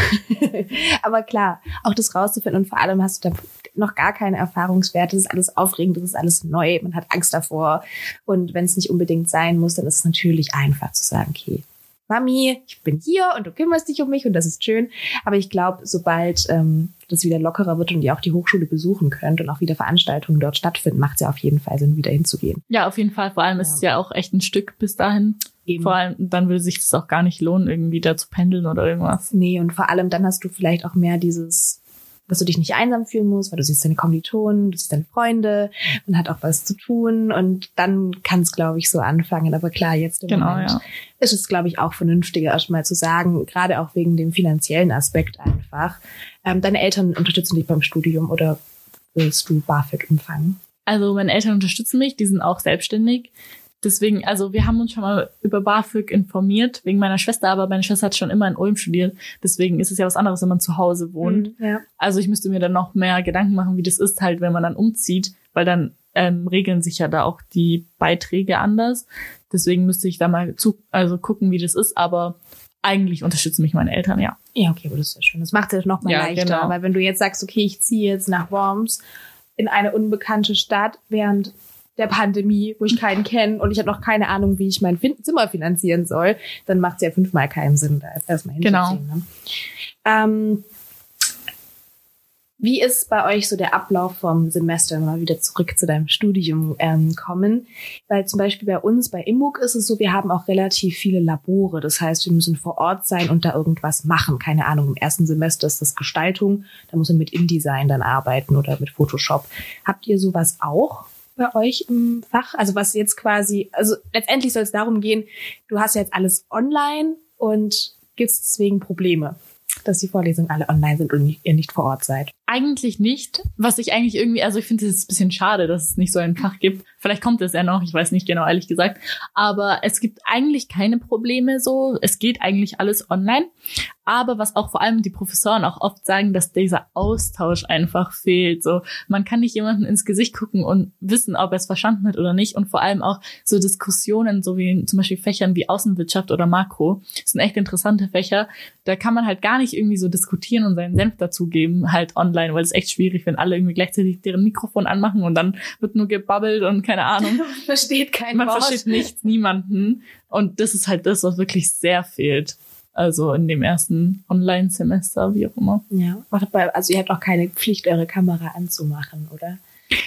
Aber klar, auch das rauszufinden und vor allem hast du da noch gar keine Erfahrungswerte. Das ist alles aufregend, das ist alles neu, man hat Angst davor. Und wenn es nicht unbedingt sein muss, dann ist es natürlich einfach zu sagen, okay, Mami, ich bin hier und du kümmerst dich um mich und das ist schön. Aber ich glaube, sobald ähm, das wieder lockerer wird und ihr auch die Hochschule besuchen könnt und auch wieder Veranstaltungen dort stattfinden, macht es ja auf jeden Fall Sinn, wieder hinzugehen. Ja, auf jeden Fall. Vor allem ja. ist es ja auch echt ein Stück bis dahin. Eben. Vor allem, dann würde sich das auch gar nicht lohnen, irgendwie da zu pendeln oder irgendwas. Nee, und vor allem dann hast du vielleicht auch mehr dieses dass du dich nicht einsam fühlen musst, weil du siehst deine Kommilitonen, du siehst deine Freunde, man hat auch was zu tun und dann kann es, glaube ich, so anfangen. Aber klar, jetzt im genau, Moment ja. ist es, glaube ich, auch vernünftiger, erstmal zu sagen, gerade auch wegen dem finanziellen Aspekt einfach. Ähm, deine Eltern unterstützen dich beim Studium oder willst du BAföG empfangen? Also meine Eltern unterstützen mich, die sind auch selbstständig. Deswegen, also wir haben uns schon mal über BAföG informiert, wegen meiner Schwester, aber meine Schwester hat schon immer in Ulm studiert. Deswegen ist es ja was anderes, wenn man zu Hause wohnt. Mhm, ja. Also ich müsste mir dann noch mehr Gedanken machen, wie das ist halt, wenn man dann umzieht, weil dann ähm, regeln sich ja da auch die Beiträge anders. Deswegen müsste ich da mal zu, also gucken, wie das ist, aber eigentlich unterstützen mich meine Eltern, ja. Ja, okay, aber das ist ja schön. Das macht es noch mal ja, leichter, genau. weil wenn du jetzt sagst, okay, ich ziehe jetzt nach Worms in eine unbekannte Stadt, während der Pandemie, wo ich keinen kenne und ich habe noch keine Ahnung, wie ich mein Zimmer finanzieren soll, dann macht es ja fünfmal keinen Sinn, da erstmal hinzuziehen. Genau. Ne? Ähm, wie ist bei euch so der Ablauf vom Semester, wenn wir mal wieder zurück zu deinem Studium ähm, kommen? Weil zum Beispiel bei uns, bei Immug ist es so, wir haben auch relativ viele Labore. Das heißt, wir müssen vor Ort sein und da irgendwas machen. Keine Ahnung, im ersten Semester ist das Gestaltung, da muss man mit InDesign dann arbeiten oder mit Photoshop. Habt ihr sowas auch? Bei euch im Fach? Also was jetzt quasi, also letztendlich soll es darum gehen, du hast ja jetzt alles online und gibt es deswegen Probleme, dass die Vorlesungen alle online sind und ihr nicht vor Ort seid. Eigentlich nicht. Was ich eigentlich irgendwie, also ich finde es ein bisschen schade, dass es nicht so ein Fach gibt. Vielleicht kommt es ja noch, ich weiß nicht genau, ehrlich gesagt. Aber es gibt eigentlich keine Probleme so. Es geht eigentlich alles online. Aber was auch vor allem die Professoren auch oft sagen, dass dieser Austausch einfach fehlt. So, man kann nicht jemanden ins Gesicht gucken und wissen, ob er es verstanden hat oder nicht. Und vor allem auch so Diskussionen, so wie zum Beispiel Fächern wie Außenwirtschaft oder Makro, sind echt interessante Fächer. Da kann man halt gar nicht irgendwie so diskutieren und seinen Senf dazugeben, halt online, weil es echt schwierig, wenn alle irgendwie gleichzeitig deren Mikrofon anmachen und dann wird nur gebabbelt und keine Ahnung. Man versteht kein Man Wort. versteht nichts, niemanden. Und das ist halt das, was wirklich sehr fehlt. Also in dem ersten Online-Semester, wie auch immer. Ja, also ihr habt auch keine Pflicht, eure Kamera anzumachen, oder?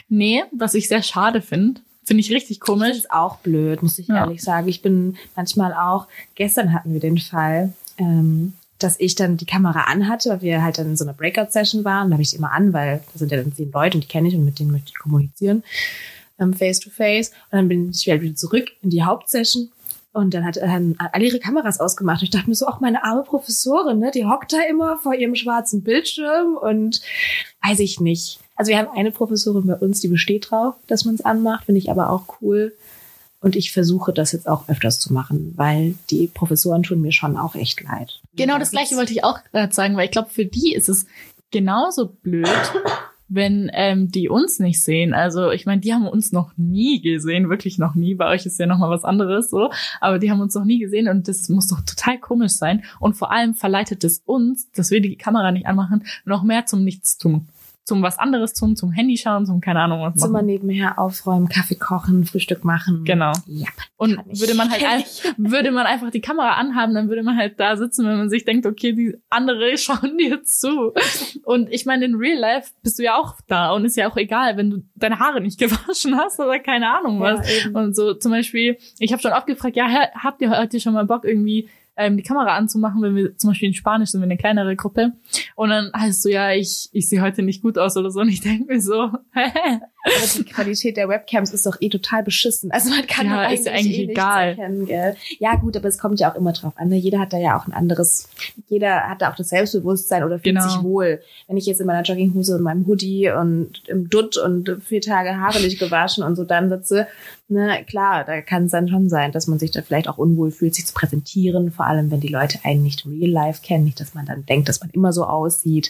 Nee, was ich sehr schade finde. Finde ich richtig komisch. es auch blöd, muss ich Ja. ehrlich sagen. Ich bin manchmal auch, gestern hatten wir den Fall, ähm, dass ich dann die Kamera anhatte, weil wir halt dann in so einer Breakout-Session waren. Da habe ich die immer an, weil da sind ja dann zehn Leute und die kenne ich und mit denen möchte ich kommunizieren, face to face. Und dann bin ich halt wieder zurück in die Hauptsession. Und dann hat dann alle ihre Kameras ausgemacht. Und ich dachte mir so, auch meine arme Professorin, ne, die hockt da immer vor ihrem schwarzen Bildschirm und weiß ich nicht. Also wir haben eine Professorin bei uns, die besteht drauf, dass man es anmacht, finde ich aber auch cool. Und ich versuche das jetzt auch öfters zu machen, weil die Professoren tun mir schon auch echt leid. Genau das gleiche wollte ich auch gerade sagen, weil ich glaube, für die ist es genauso blöd, wenn ähm, die uns nicht sehen. Also ich meine, die haben uns noch nie gesehen, wirklich noch nie. Bei euch ist ja noch mal was anderes so, aber die haben uns noch nie gesehen und das muss doch total komisch sein. Und vor allem verleitet es uns, dass wir die Kamera nicht anmachen, noch mehr zum Nichtstun. Zum was anderes tun, zum Handy schauen, zum keine Ahnung was Zimmer machen. nebenher aufräumen, Kaffee kochen, Frühstück machen. Genau. Ja, Und würde man halt ein, würde man einfach die Kamera anhaben, dann würde man halt da sitzen, wenn man sich denkt, okay, die andere schauen dir zu. Und ich meine, in Real Life bist du ja auch da und ist ja auch egal, wenn du deine Haare nicht gewaschen hast oder keine Ahnung was. Ja. Und so zum Beispiel, ich habe schon oft gefragt, ja, habt ihr heute schon mal Bock irgendwie ähm, die Kamera anzumachen, wenn wir zum Beispiel in Spanisch sind, wir eine kleinere Gruppe. Und dann heißt so, ja, ich, ich sehe heute nicht gut aus oder so. Und ich denke mir so? Aber die Qualität der Webcams ist doch eh total beschissen. Also man kann Ja, ja eigentlich eh egal. Erkennen, gell? Ja gut, aber es kommt ja auch immer drauf an. Ne? Jeder hat da ja auch ein anderes, jeder hat da auch das Selbstbewusstsein oder fühlt Genau. sich wohl. Wenn ich jetzt in meiner Jogginghose und meinem Hoodie und im Dutt und vier Tage Haare nicht gewaschen und so dann sitze, ne, klar, da kann es dann schon sein, dass man sich da vielleicht auch unwohl fühlt, sich zu präsentieren, vor allem wenn die Leute einen nicht real life kennen, nicht, dass man dann denkt, dass man immer so aussieht.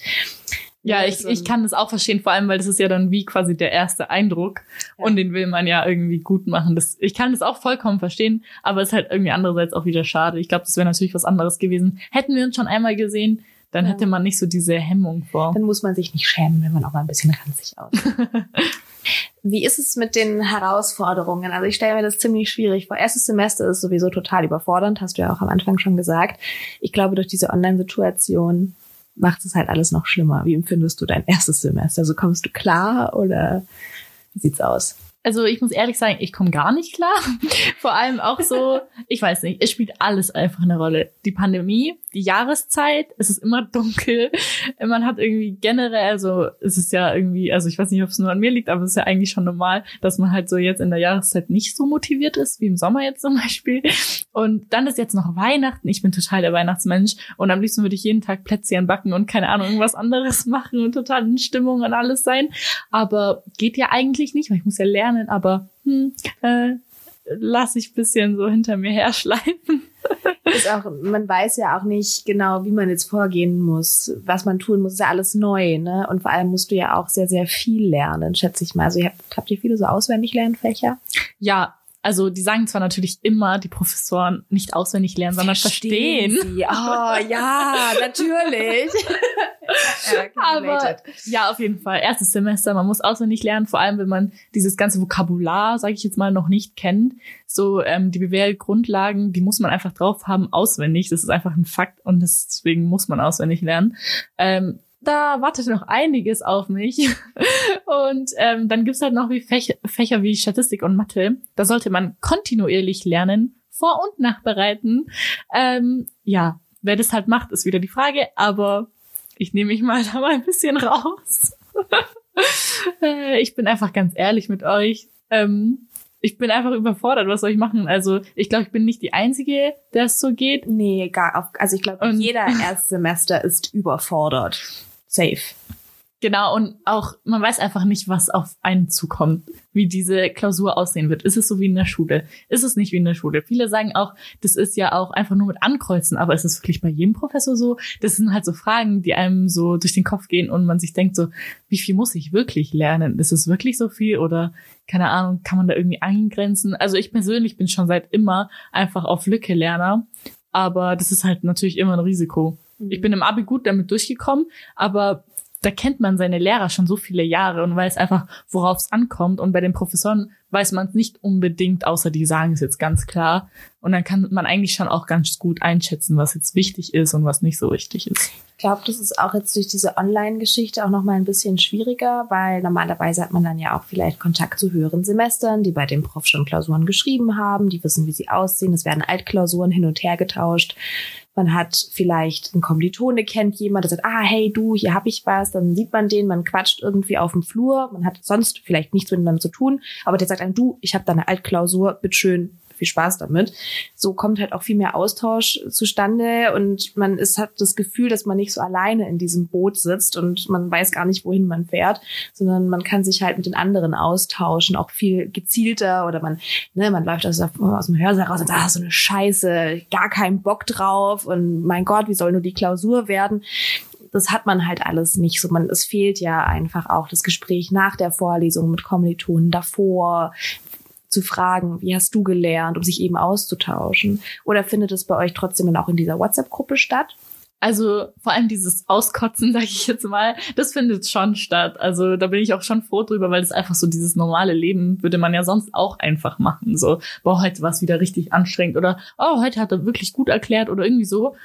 Ja, ich, ich kann das auch verstehen, vor allem, weil das ist ja dann wie quasi der erste Eindruck Ja. und den will man ja irgendwie gut machen. Das, ich kann das auch vollkommen verstehen, aber es ist halt irgendwie andererseits auch wieder schade. Ich glaube, das wäre natürlich was anderes gewesen. Hätten wir uns schon einmal gesehen, dann Ja. hätte man nicht so diese Hemmung vor. Dann muss man sich nicht schämen, wenn man auch mal ein bisschen ranzig aussieht. Wie ist es mit den Herausforderungen? Also ich stelle mir das ziemlich schwierig vor. Erstes Semester ist sowieso total überfordernd, hast du ja auch am Anfang schon gesagt. Ich glaube, durch diese Online-Situation macht es halt alles noch schlimmer. Wie empfindest du dein erstes Semester? Also kommst du klar oder wie sieht's aus? Also ich muss ehrlich sagen, ich komme gar nicht klar. Vor allem auch so, ich weiß nicht, es spielt alles einfach eine Rolle. Die Pandemie, die Jahreszeit, es ist immer dunkel. Man hat irgendwie generell, also es ist ja irgendwie, also ich weiß nicht, ob es nur an mir liegt, aber es ist ja eigentlich schon normal, dass man halt so jetzt in der Jahreszeit nicht so motiviert ist, wie im Sommer jetzt zum Beispiel. Und dann ist jetzt noch Weihnachten. Ich bin total der Weihnachtsmensch. Und am liebsten würde ich jeden Tag Plätzchen backen und keine Ahnung, irgendwas anderes machen und total in Stimmung und alles sein. Aber geht ja eigentlich nicht, weil ich muss ja lernen, aber hm, äh, lass ich bisschen so hinter mir herschleifen. Ist auch, man weiß ja auch nicht genau, wie man jetzt vorgehen muss, was man tun muss. Ist ja alles neu, ne? Und vor allem musst du ja auch sehr, sehr viel lernen, schätze ich mal. Also ihr habt, habt ihr viele so auswendig Lernfächer? Ja, also die sagen zwar natürlich immer, die Professoren nicht auswendig lernen, sondern verstehen. Sie. Oh ja, natürlich. ja, Aber ja, auf jeden Fall. Erstes Semester, man muss auswendig lernen, vor allem wenn man dieses ganze Vokabular, sage ich jetzt mal, noch nicht kennt. So ähm, die BWL-Grundlagen, die muss man einfach drauf haben, auswendig. Das ist einfach ein Fakt und deswegen muss man auswendig lernen. Ähm, da wartet noch einiges auf mich. Und ähm, dann gibt's halt noch wie Fächer, Fächer wie Statistik und Mathe. Da sollte man kontinuierlich lernen, vor- und nachbereiten. Ähm, ja, wer das halt macht, ist wieder die Frage, aber ich nehme mich mal da mal ein bisschen raus. Äh, ich bin einfach ganz ehrlich mit euch. Ähm, ich bin einfach überfordert, was soll ich machen? Also ich glaube, ich bin nicht die Einzige, der es so geht. Nee, gar auf, also ich glaube, jeder Erstsemester ist überfordert. Safe. Genau, und auch, man weiß einfach nicht, was auf einen zukommt, wie diese Klausur aussehen wird. Ist es so wie in der Schule? Ist es nicht wie in der Schule? Viele sagen auch, das ist ja auch einfach nur mit Ankreuzen, aber ist es wirklich bei jedem Professor so? Das sind halt so Fragen, die einem so durch den Kopf gehen und man sich denkt so, wie viel muss ich wirklich lernen? Ist es wirklich so viel oder keine Ahnung, kann man da irgendwie eingrenzen? Also ich persönlich bin schon seit immer einfach auf Lücke Lerner, aber das ist halt natürlich immer ein Risiko. Ich bin im Abi gut damit durchgekommen, aber da kennt man seine Lehrer schon so viele Jahre und weiß einfach, worauf es ankommt. Und bei den Professoren weiß man es nicht unbedingt, außer die sagen es jetzt ganz klar. Und dann kann man eigentlich schon auch ganz gut einschätzen, was jetzt wichtig ist und was nicht so wichtig ist. Ich glaube, das ist auch jetzt durch diese Online-Geschichte auch noch mal ein bisschen schwieriger, weil normalerweise hat man dann ja auch vielleicht Kontakt zu höheren Semestern, die bei dem Prof schon Klausuren geschrieben haben, die wissen, wie sie aussehen. Es werden Altklausuren hin und her getauscht. Man hat vielleicht einen Kommilitone kennt jemand, der sagt, ah, hey, du, hier hab ich was. Dann sieht man den, man quatscht irgendwie auf dem Flur. Man hat sonst vielleicht nichts miteinander zu tun, aber der sagt einem, du, ich habe da eine Altklausur, bitteschön, viel Spaß damit. So kommt halt auch viel mehr Austausch zustande und man ist, hat das Gefühl, dass man nicht so alleine in diesem Boot sitzt und man weiß gar nicht, wohin man fährt, sondern man kann sich halt mit den anderen austauschen, auch viel gezielter oder man, ne, man läuft aus, aus dem Hörsaal raus und sagt, ah, so eine Scheiße, gar keinen Bock drauf und mein Gott, wie soll nur die Klausur werden? das hat man halt alles nicht so. Man, es fehlt ja einfach auch das Gespräch nach der Vorlesung mit Kommilitonen davor, zu fragen, wie hast du gelernt, um sich eben auszutauschen? Oder findet es bei euch trotzdem dann auch in dieser WhatsApp-Gruppe statt? Also vor allem dieses Auskotzen, sage ich jetzt mal, das findet schon statt. Also da bin ich auch schon froh drüber, weil das einfach so dieses normale Leben würde man ja sonst auch einfach machen. So, boah, heute war es wieder richtig anstrengend oder oh, heute hat er wirklich gut erklärt oder irgendwie so.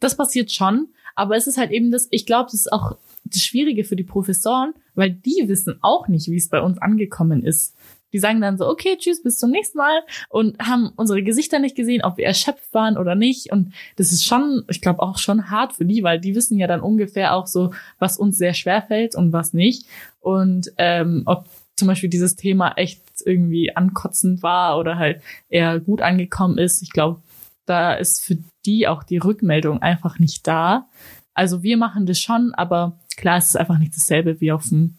Das passiert schon, aber es ist halt eben das, ich glaube, das ist auch das Schwierige für die Professoren, weil die wissen auch nicht, wie es bei uns angekommen ist. Die sagen dann so, okay, tschüss, bis zum nächsten Mal und haben unsere Gesichter nicht gesehen, ob wir erschöpft waren oder nicht. Und das ist schon, ich glaube, auch schon hart für die, weil die wissen ja dann ungefähr auch so, was uns sehr schwer fällt und was nicht. Und ähm, ob zum Beispiel dieses Thema echt irgendwie ankotzend war oder halt eher gut angekommen ist. Ich glaube, da ist für die auch die Rückmeldung einfach nicht da. Also wir machen das schon, aber klar, es ist einfach nicht dasselbe wie auf dem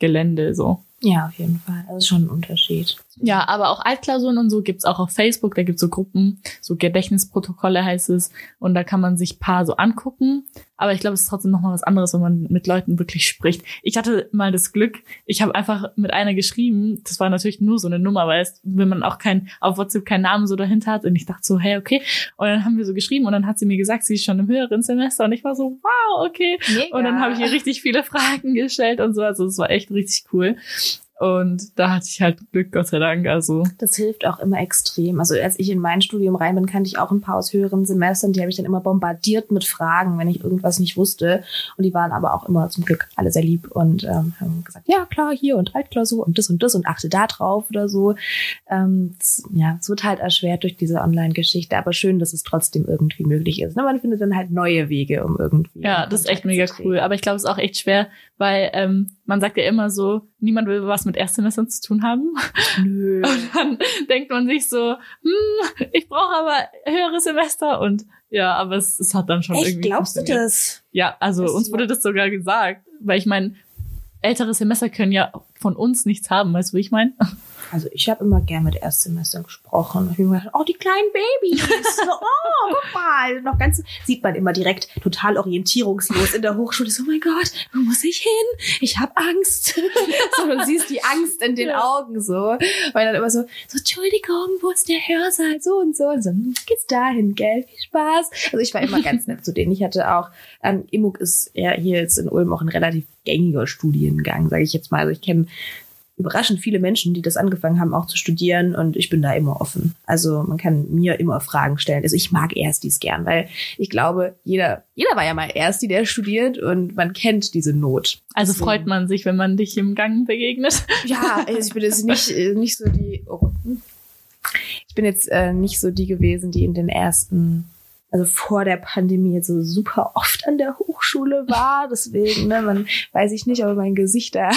Gelände so. Ja, auf jeden Fall. Das ist schon ein Unterschied. Ja, aber auch Altklausuren und so gibt's auch auf Facebook. Da gibt's so Gruppen, so Gedächtnisprotokolle heißt es. Und da kann man sich paar so angucken. Aber ich glaube, es ist trotzdem nochmal was anderes, wenn man mit Leuten wirklich spricht. Ich hatte mal das Glück, ich habe einfach mit einer geschrieben. Das war natürlich nur so eine Nummer, weil es, wenn man auch kein, auf WhatsApp keinen Namen so dahinter hat. Und ich dachte so, hey, okay. Und dann haben wir so geschrieben und dann hat sie mir gesagt, sie ist schon im höheren Semester. Und ich war so, wow, okay. Mega. Und dann habe ich ihr richtig viele Fragen gestellt und so. Also es war echt richtig cool. Und da hatte ich halt Glück, Gott sei Dank. Also das hilft auch immer extrem. Also als ich in mein Studium rein bin, kannte ich auch ein paar aus höheren Semestern. Die habe ich dann immer bombardiert mit Fragen, wenn ich irgendwas nicht wusste. Und die waren aber auch immer zum Glück alle sehr lieb und ähm, haben gesagt, ja klar, hier und Altklausur und das und das und achte da drauf oder so. Ähm, das, ja, es wird halt erschwert durch diese Online-Geschichte. Aber schön, dass es trotzdem irgendwie möglich ist. Ne? Man findet dann halt neue Wege, um irgendwie. Ja, das ist echt mega cool. Aber ich glaube, es ist auch echt schwer, weil ähm, man sagt ja immer so, niemand will was mit Erstsemestern zu tun haben. Nö. Und dann denkt man sich so, hm, ich brauche aber höhere Semester und ja, aber es, es hat dann schon Echt, irgendwie. Glaubst du das? Ja, also das uns wurde das sogar gesagt, weil ich meine, ältere Semester können ja von uns nichts haben, weißt du, wie ich meine? Also ich habe immer gern mit Erstsemestern gesprochen. Ich habe gedacht, oh, die kleinen Babys. So, oh, guck mal. Noch ganz, sieht man immer direkt total orientierungslos in der Hochschule. So, oh mein Gott, wo muss ich hin? Ich habe Angst. so, du siehst die Angst in den ja. Augen so. Weil dann immer so, so, Entschuldigung, wo ist der Hörsaal? So und so. Und so, hm, geht's dahin, gell? Viel Spaß. Also ich war immer ganz nett zu denen. Ich hatte auch, ähm, Imuk ist ja hier jetzt in Ulm auch ein relativ gängiger Studiengang, sage ich jetzt mal. Also ich kenne überraschend viele Menschen, die das angefangen haben, auch zu studieren und ich bin da immer offen. Also man kann mir immer Fragen stellen. Also ich mag Erstis gern, weil ich glaube, jeder, jeder war ja mal Ersti, der studiert und man kennt diese Not. Also Deswegen. freut man sich, wenn man dich im Gang begegnet. Ja, also ich bin jetzt nicht, äh, nicht so die, oh, ich bin jetzt äh, nicht so die gewesen, die in den ersten also vor der Pandemie so super oft an der Hochschule war. Deswegen, ne, man weiß ich nicht, ob mein Gesicht da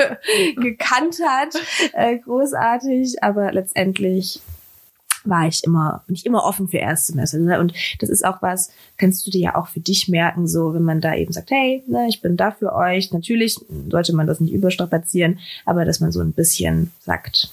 gekannt hat. Äh, großartig. Aber letztendlich war ich immer nicht immer offen für Erstsemester. Ne? Und das ist auch was, kannst du dir ja auch für dich merken, so wenn man da eben sagt, hey, ne, ich bin da für euch. Natürlich sollte man das nicht überstrapazieren, aber dass man so ein bisschen sagt,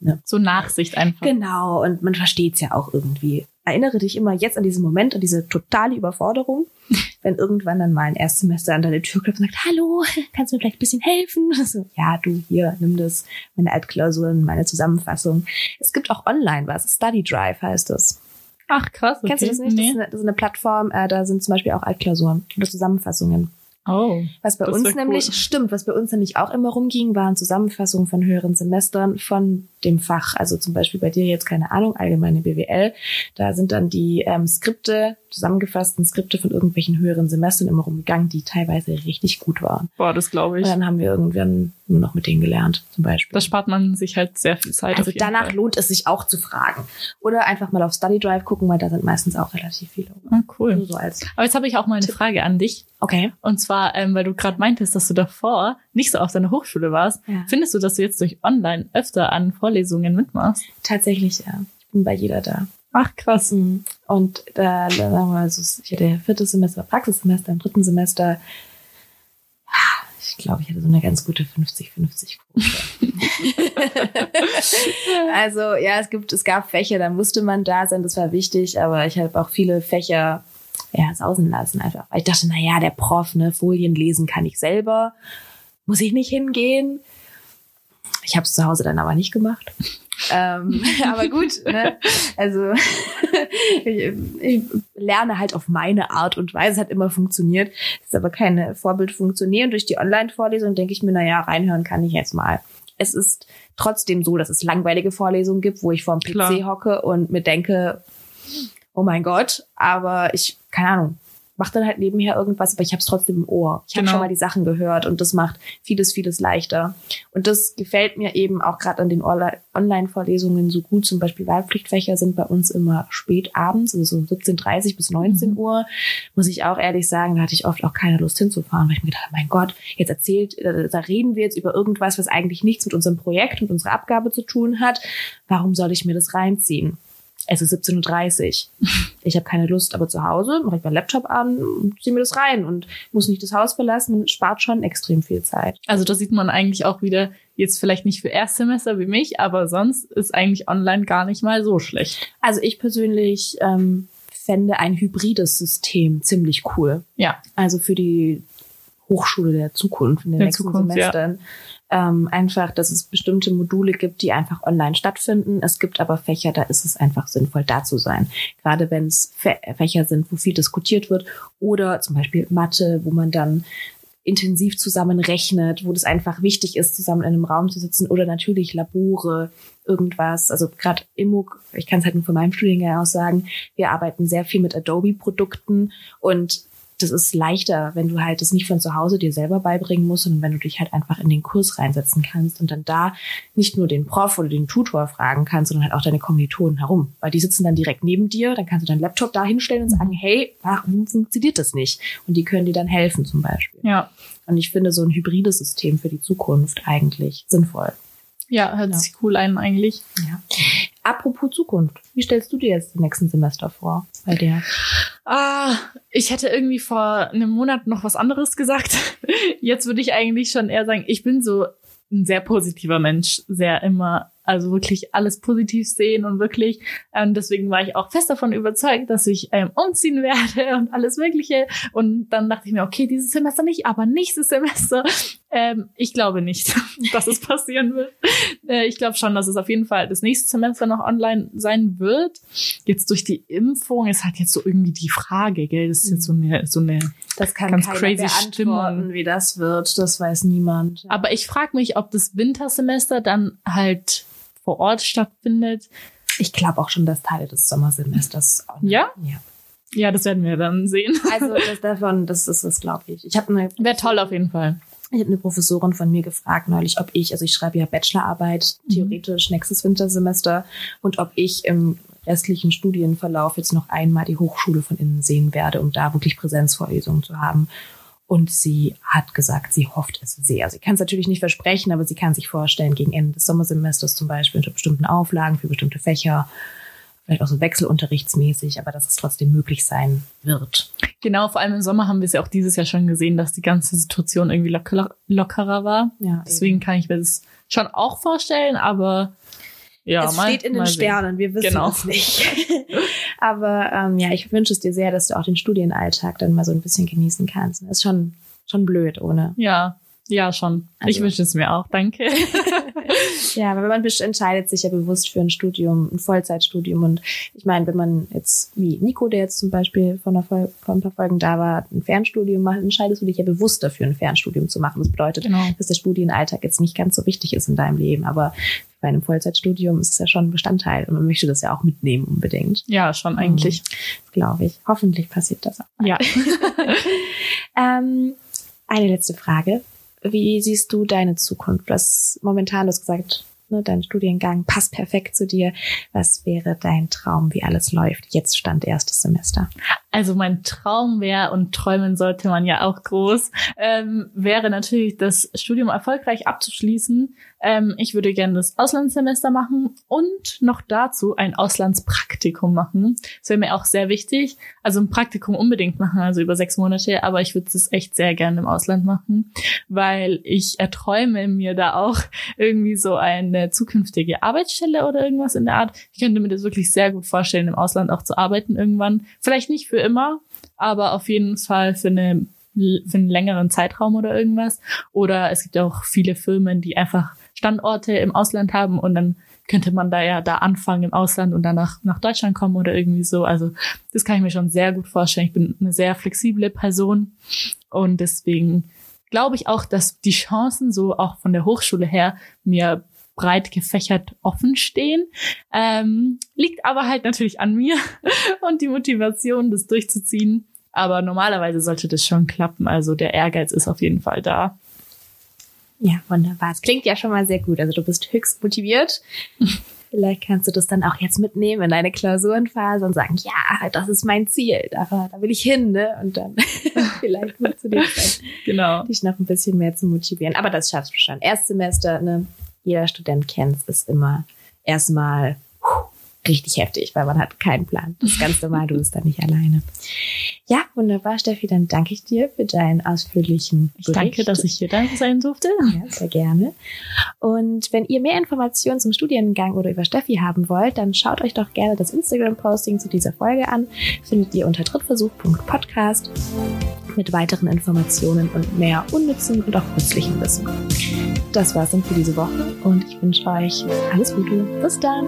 Ne? So Nachsicht einfach. Genau, und man versteht's ja auch irgendwie. Erinnere dich immer jetzt an diesen Moment, an diese totale Überforderung, wenn irgendwann dann mal ein Erstsemester an deine Tür klopft und sagt, hallo, kannst du mir vielleicht ein bisschen helfen? So, ja, du, hier, nimm das, meine Altklausuren, meine Zusammenfassung. Es gibt auch online was, Study Drive heißt es. Ach krass. Okay. Kennst du das nicht? Nee. Das, ist eine, das, ist eine, Plattform, äh, da sind zum Beispiel auch Altklausuren oder Zusammenfassungen. Oh. Was bei uns nämlich, cool. stimmt, was bei uns nämlich auch immer rumging, waren Zusammenfassungen von höheren Semestern von dem Fach. Also zum Beispiel bei dir jetzt keine Ahnung, allgemeine BWL. Da sind dann die ähm, Skripte, zusammengefassten Skripte von irgendwelchen höheren Semestern immer rumgegangen, die teilweise richtig gut waren. Boah, das glaube ich. Und dann haben wir irgendwann nur noch mit denen gelernt, zum Beispiel. Da spart man sich halt sehr viel Zeit. Also danach Fall. lohnt es sich auch zu fragen. Oder einfach mal auf Study Drive gucken, weil da sind meistens auch relativ viele. Ah, cool. So Aber jetzt habe ich auch mal eine Tipp. Frage an dich. Okay. Und zwar, ähm, weil du gerade meintest, dass du davor nicht so auf deiner Hochschule warst. Ja. Findest du, dass du jetzt durch Online öfter an Vorlesungen mitmachst? Tatsächlich, ja. Ich bin bei jeder da. Ach, krass. Mhm. Und da, sagen wir mal, so, ich hatte viertes Semester Praxissemester, im dritten Semester, ich glaube, ich hatte so eine ganz gute 50-50 Quote. also ja, es gibt, es gab Fächer, da musste man da sein, das war wichtig, aber ich habe auch viele Fächer ja, sausen lassen einfach. Weil ich dachte, na ja, der Prof, ne, Folien lesen kann ich selber. Muss ich nicht hingehen? Ich habe es zu Hause dann aber nicht gemacht. ähm, aber gut, ne? also ich, ich, lerne halt auf meine Art und Weise, hat immer funktioniert. Ist aber keine Vorbildfunktion. Durch die Online-Vorlesung denke ich mir, na ja, reinhören kann ich jetzt mal. Es ist trotzdem so, dass es langweilige Vorlesungen gibt, wo ich vor dem PC Klar. hocke und mir denke, oh mein Gott, aber ich, keine Ahnung, mach dann halt nebenher irgendwas, aber ich habe es trotzdem im Ohr. Ich genau. habe schon mal die Sachen gehört und das macht vieles, vieles leichter. Und das gefällt mir eben auch gerade an den Online-Vorlesungen so gut. Zum Beispiel Wahlpflichtfächer sind bei uns immer spät abends, also so 17.30 bis 19 mhm. Uhr. Muss ich auch ehrlich sagen, da hatte ich oft auch keine Lust hinzufahren, weil ich mir gedacht mein Gott, jetzt erzählt, äh, da reden wir jetzt über irgendwas, was eigentlich nichts mit unserem Projekt und unserer Abgabe zu tun hat. Warum soll ich mir das reinziehen? Es ist 17.30 Uhr. Ich habe keine Lust, aber zu Hause mache ich meinen Laptop an und ziehe mir das rein und muss nicht das Haus verlassen. Man spart schon extrem viel Zeit. Also da sieht man eigentlich auch wieder, jetzt vielleicht nicht für Erstsemester wie mich, aber sonst ist eigentlich online gar nicht mal so schlecht. Also ich persönlich ähm, fände ein hybrides System ziemlich cool. Ja. Also für die Hochschule der Zukunft in den der nächsten Zukunft, Semestern. Ja ähm, einfach, dass es bestimmte Module gibt, die einfach online stattfinden. Es gibt aber Fächer, da ist es einfach sinnvoll, da zu sein. Gerade wenn es Fächer sind, wo viel diskutiert wird oder zum Beispiel Mathe, wo man dann intensiv zusammen rechnet, wo das einfach wichtig ist, zusammen in einem Raum zu sitzen oder natürlich Labore, irgendwas. Also gerade Immug, ich kann es halt nur von meinem Studiengang aus sagen, wir arbeiten sehr viel mit Adobe-Produkten und das ist leichter, wenn du halt das nicht von zu Hause dir selber beibringen musst, sondern wenn du dich halt einfach in den Kurs reinsetzen kannst und dann da nicht nur den Prof oder den Tutor fragen kannst, sondern halt auch deine Kommilitonen herum. Weil die sitzen dann direkt neben dir, dann kannst du deinen Laptop da hinstellen und sagen, mhm. hey, warum funktioniert das nicht? Und die können dir dann helfen zum Beispiel. Ja. Und ich finde so ein hybrides System für die Zukunft eigentlich sinnvoll. Ja, hört ja. sich cool ein eigentlich. Ja. Apropos Zukunft, wie stellst du dir jetzt die nächsten Semester vor bei der? Ah, ich hätte irgendwie vor einem Monat noch was anderes gesagt. Jetzt würde ich eigentlich schon eher sagen, ich bin so ein sehr positiver Mensch, sehr immer also wirklich alles positiv sehen und wirklich, ähm, deswegen war ich auch fest davon überzeugt, dass ich ähm, umziehen werde und alles Mögliche. Und dann dachte ich mir, okay, dieses Semester nicht, aber nächstes Semester. Ähm, ich glaube nicht, dass es passieren wird. Äh, ich glaube schon, dass es auf jeden Fall das nächste Semester noch online sein wird. Jetzt durch die Impfung ist halt jetzt so irgendwie die Frage, gell? Das ist jetzt so eine, so eine das kann ganz crazy Stimmung. wie das wird. Das weiß niemand. Aber ich frage mich, ob das Wintersemester dann halt vor Ort stattfindet. Ich glaube auch schon, dass Teile des Sommersemesters. Ja? Ja. Ja, das werden wir dann sehen. Also das davon, das ist es, glaube ich. Ich habe eine. Wäre toll auf jeden Fall. Ich habe eine Professorin von mir gefragt neulich, ob ich, also ich schreibe ja Bachelorarbeit, mhm. theoretisch nächstes Wintersemester, und ob ich im restlichen Studienverlauf jetzt noch einmal die Hochschule von innen sehen werde, um da wirklich Präsenzvorlesungen zu haben. Und sie hat gesagt, sie hofft es sehr. Sie kann es natürlich nicht versprechen, aber sie kann sich vorstellen, gegen Ende des Sommersemesters zum Beispiel unter bestimmten Auflagen für bestimmte Fächer vielleicht auch so wechselunterrichtsmäßig, aber dass es trotzdem möglich sein wird. Genau, vor allem im Sommer haben wir es ja auch dieses Jahr schon gesehen, dass die ganze Situation irgendwie locker, lockerer war. Ja, Deswegen eben. kann ich mir das schon auch vorstellen, aber ja, es mal, steht in den Sternen, wir wissen genau. es nicht. aber ähm, ja, ich wünsche es dir sehr, dass du auch den Studienalltag dann mal so ein bisschen genießen kannst. Das ist schon, schon blöd ohne. Ja, ja, schon. Also, ich wünsche es mir auch, danke. ja, aber man entscheidet sich ja bewusst für ein Studium, ein Vollzeitstudium. Und ich meine, wenn man jetzt, wie Nico, der jetzt zum Beispiel von, einer, von ein paar Folgen da war, ein Fernstudium macht, entscheidest du dich ja bewusst dafür, ein Fernstudium zu machen. Das bedeutet, genau. dass der Studienalltag jetzt nicht ganz so wichtig ist in deinem Leben. Aber bei einem Vollzeitstudium ist es ja schon ein Bestandteil und man möchte das ja auch mitnehmen unbedingt. Ja, schon eigentlich. Mhm, Glaube ich. Hoffentlich passiert das auch. Ja. ähm, eine letzte Frage. Wie siehst du deine Zukunft? Was momentan, du hast gesagt, ne, dein Studiengang passt perfekt zu dir. Was wäre dein Traum, wie alles läuft? Jetzt stand erstes Semester. Also mein Traum wäre, und träumen sollte man ja auch groß, ähm, wäre natürlich das Studium erfolgreich abzuschließen. Ähm, ich würde gerne das Auslandssemester machen und noch dazu ein Auslandspraktikum machen. Das wäre mir auch sehr wichtig. Also ein Praktikum unbedingt machen, also über sechs Monate, aber ich würde es echt sehr gerne im Ausland machen, weil ich erträume mir da auch irgendwie so eine zukünftige Arbeitsstelle oder irgendwas in der Art. Ich könnte mir das wirklich sehr gut vorstellen, im Ausland auch zu arbeiten irgendwann. Vielleicht nicht für immer, aber auf jeden Fall für eine für einen längeren Zeitraum oder irgendwas. Oder es gibt auch viele Firmen, die einfach Standorte im Ausland haben und dann könnte man da ja da anfangen im Ausland und danach nach Deutschland kommen oder irgendwie so. Also das kann ich mir schon sehr gut vorstellen. Ich bin eine sehr flexible Person und deswegen glaube ich auch, dass die Chancen so auch von der Hochschule her mir breit gefächert offen stehen. Ähm, liegt aber halt natürlich an mir und die Motivation, das durchzuziehen. Aber normalerweise sollte das schon klappen. Also der Ehrgeiz ist auf jeden Fall da. Ja, wunderbar. Es klingt ja schon mal sehr gut. Also du bist höchst motiviert. Vielleicht kannst du das dann auch jetzt mitnehmen in deine Klausurenphase und sagen, ja, das ist mein Ziel, da, da will ich hin, ne? Und dann vielleicht funktioniert es genau. dich noch ein bisschen mehr zu motivieren. Aber das schaffst du schon. Erstsemester, ne? jeder Student kennt, ist immer erstmal richtig heftig, weil man hat keinen Plan. Das ist ganz normal, du bist da nicht alleine. Ja, wunderbar, Steffi, dann danke ich dir für deinen ausführlichen Bericht. Ich danke, dass ich hier da sein durfte. Ja, sehr gerne. Und wenn ihr mehr Informationen zum Studiengang oder über Steffi haben wollt, dann schaut euch doch gerne das Instagram-Posting zu dieser Folge an. Findet ihr unter drittversuch.podcast mit weiteren Informationen und mehr unnützen und auch nützlichen Wissen. Das war's dann für diese Woche und ich wünsche euch alles Gute. Bis dann!